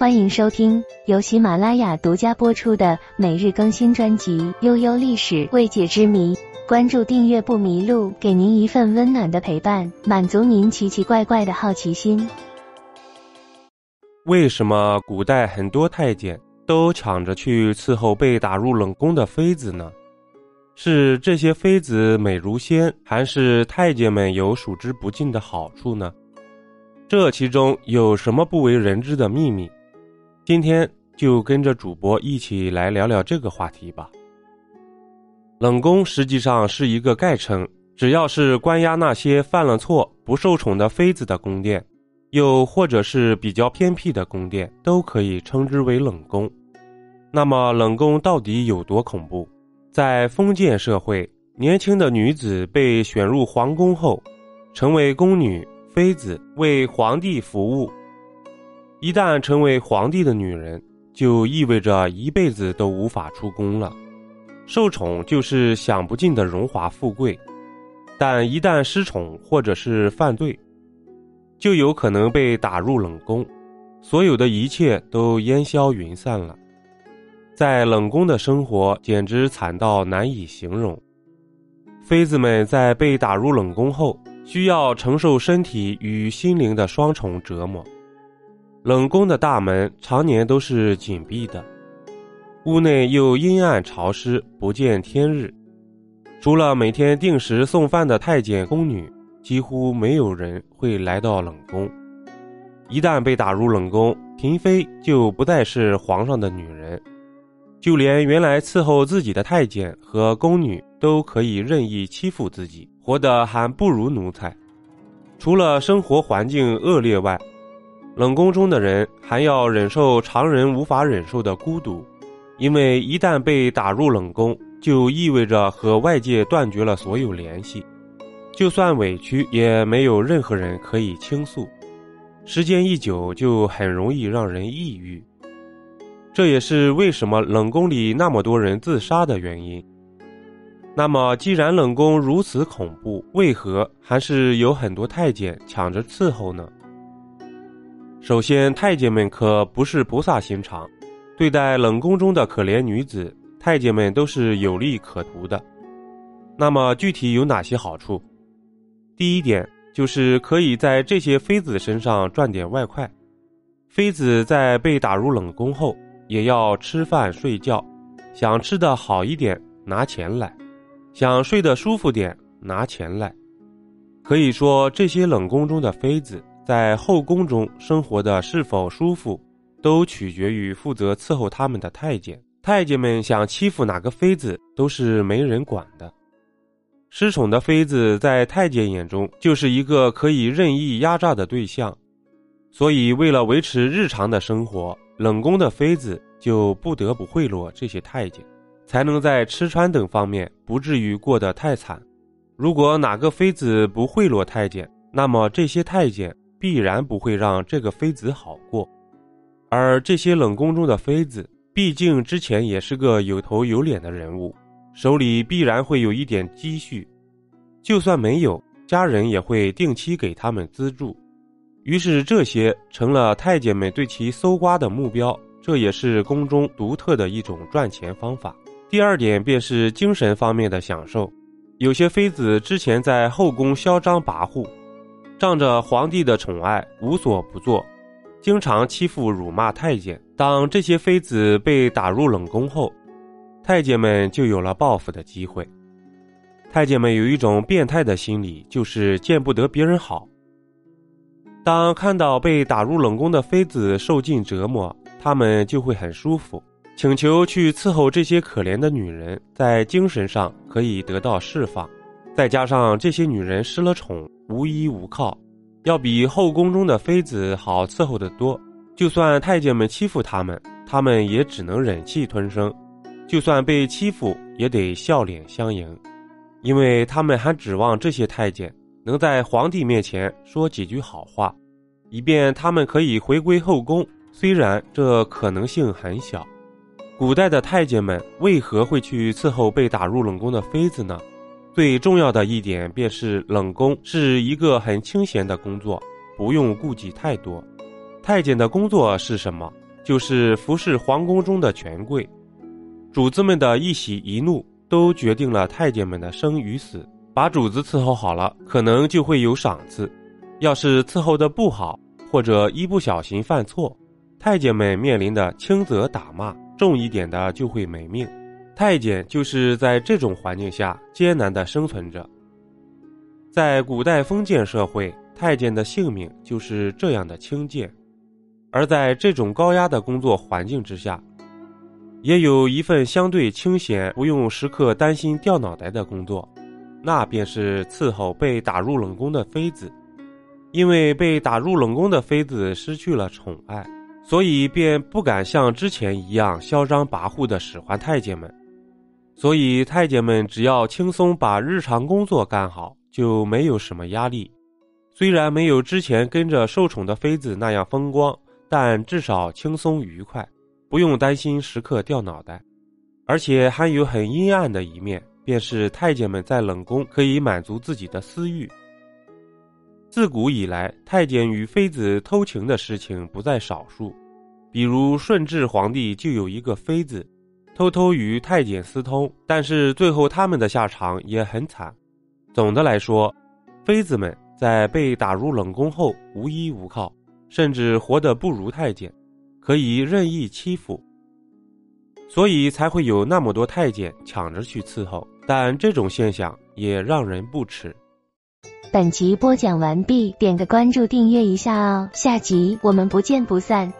欢迎收听由喜马拉雅独家播出的每日更新专辑《悠悠历史未解之谜》，关注订阅不迷路，给您一份温暖的陪伴，满足您奇奇怪怪的好奇心。为什么古代很多太监都抢着去伺候被打入冷宫的妃子呢？是这些妃子美如仙，还是太监们有数之不尽的好处呢？这其中有什么不为人知的秘密？今天就跟着主播一起来聊聊这个话题吧。冷宫实际上是一个概称，只要是关押那些犯了错不受宠的妃子的宫殿，又或者是比较偏僻的宫殿，都可以称之为冷宫。那么冷宫到底有多恐怖？在封建社会，年轻的女子被选入皇宫后，成为宫女、妃子，为皇帝服务。一旦成为皇帝的女人，就意味着一辈子都无法出宫了。受宠就是享不尽的荣华富贵，但一旦失宠或者是犯罪，就有可能被打入冷宫，所有的一切都烟消云散了。在冷宫的生活简直惨到难以形容。妃子们在被打入冷宫后，需要承受身体与心灵的双重折磨。冷宫的大门常年都是紧闭的，屋内又阴暗潮湿，不见天日。除了每天定时送饭的太监宫女，几乎没有人会来到冷宫。一旦被打入冷宫，嫔妃就不再是皇上的女人，就连原来伺候自己的太监和宫女都可以任意欺负自己，活得还不如奴才。除了生活环境恶劣外，冷宫中的人还要忍受常人无法忍受的孤独，因为一旦被打入冷宫，就意味着和外界断绝了所有联系，就算委屈也没有任何人可以倾诉，时间一久就很容易让人抑郁。这也是为什么冷宫里那么多人自杀的原因。那么，既然冷宫如此恐怖，为何还是有很多太监抢着伺候呢？首先，太监们可不是菩萨心肠，对待冷宫中的可怜女子，太监们都是有利可图的。那么，具体有哪些好处？第一点就是可以在这些妃子身上赚点外快。妃子在被打入冷宫后，也要吃饭睡觉，想吃的好一点，拿钱来；想睡得舒服点，拿钱来。可以说，这些冷宫中的妃子。在后宫中生活的是否舒服，都取决于负责伺候他们的太监。太监们想欺负哪个妃子，都是没人管的。失宠的妃子在太监眼中就是一个可以任意压榨的对象，所以为了维持日常的生活，冷宫的妃子就不得不贿赂这些太监，才能在吃穿等方面不至于过得太惨。如果哪个妃子不贿赂太监，那么这些太监。必然不会让这个妃子好过，而这些冷宫中的妃子，毕竟之前也是个有头有脸的人物，手里必然会有一点积蓄，就算没有，家人也会定期给他们资助，于是这些成了太监们对其搜刮的目标，这也是宫中独特的一种赚钱方法。第二点便是精神方面的享受，有些妃子之前在后宫嚣张跋扈。仗着皇帝的宠爱，无所不作，经常欺负辱骂太监。当这些妃子被打入冷宫后，太监们就有了报复的机会。太监们有一种变态的心理，就是见不得别人好。当看到被打入冷宫的妃子受尽折磨，他们就会很舒服，请求去伺候这些可怜的女人，在精神上可以得到释放。再加上这些女人失了宠。无依无靠，要比后宫中的妃子好伺候得多。就算太监们欺负他们，他们也只能忍气吞声；就算被欺负，也得笑脸相迎，因为他们还指望这些太监能在皇帝面前说几句好话，以便他们可以回归后宫。虽然这可能性很小。古代的太监们为何会去伺候被打入冷宫的妃子呢？最重要的一点便是，冷宫是一个很清闲的工作，不用顾忌太多。太监的工作是什么？就是服侍皇宫中的权贵，主子们的一喜一怒都决定了太监们的生与死。把主子伺候好了，可能就会有赏赐；要是伺候的不好，或者一不小心犯错，太监们面临的轻则打骂，重一点的就会没命。太监就是在这种环境下艰难的生存着。在古代封建社会，太监的性命就是这样的轻贱。而在这种高压的工作环境之下，也有一份相对清闲、不用时刻担心掉脑袋的工作，那便是伺候被打入冷宫的妃子。因为被打入冷宫的妃子失去了宠爱，所以便不敢像之前一样嚣张跋扈地使唤太监们。所以太监们只要轻松把日常工作干好，就没有什么压力。虽然没有之前跟着受宠的妃子那样风光。但至少轻松愉快，不用担心时刻掉脑袋，而且还有很阴暗的一面，便是太监们在冷宫可以满足自己的私欲。自古以来，太监与妃子偷情的事情不在少数，比如顺治皇帝就有一个妃子，偷偷与太监私通，但是最后他们的下场也很惨。总的来说，妃子们在被打入冷宫后无依无靠。甚至活得不如太监，可以任意欺负，所以才会有那么多太监抢着去伺候。但这种现象也让人不齿。本集播讲完毕，点个关注，订阅一下哦，下集我们不见不散。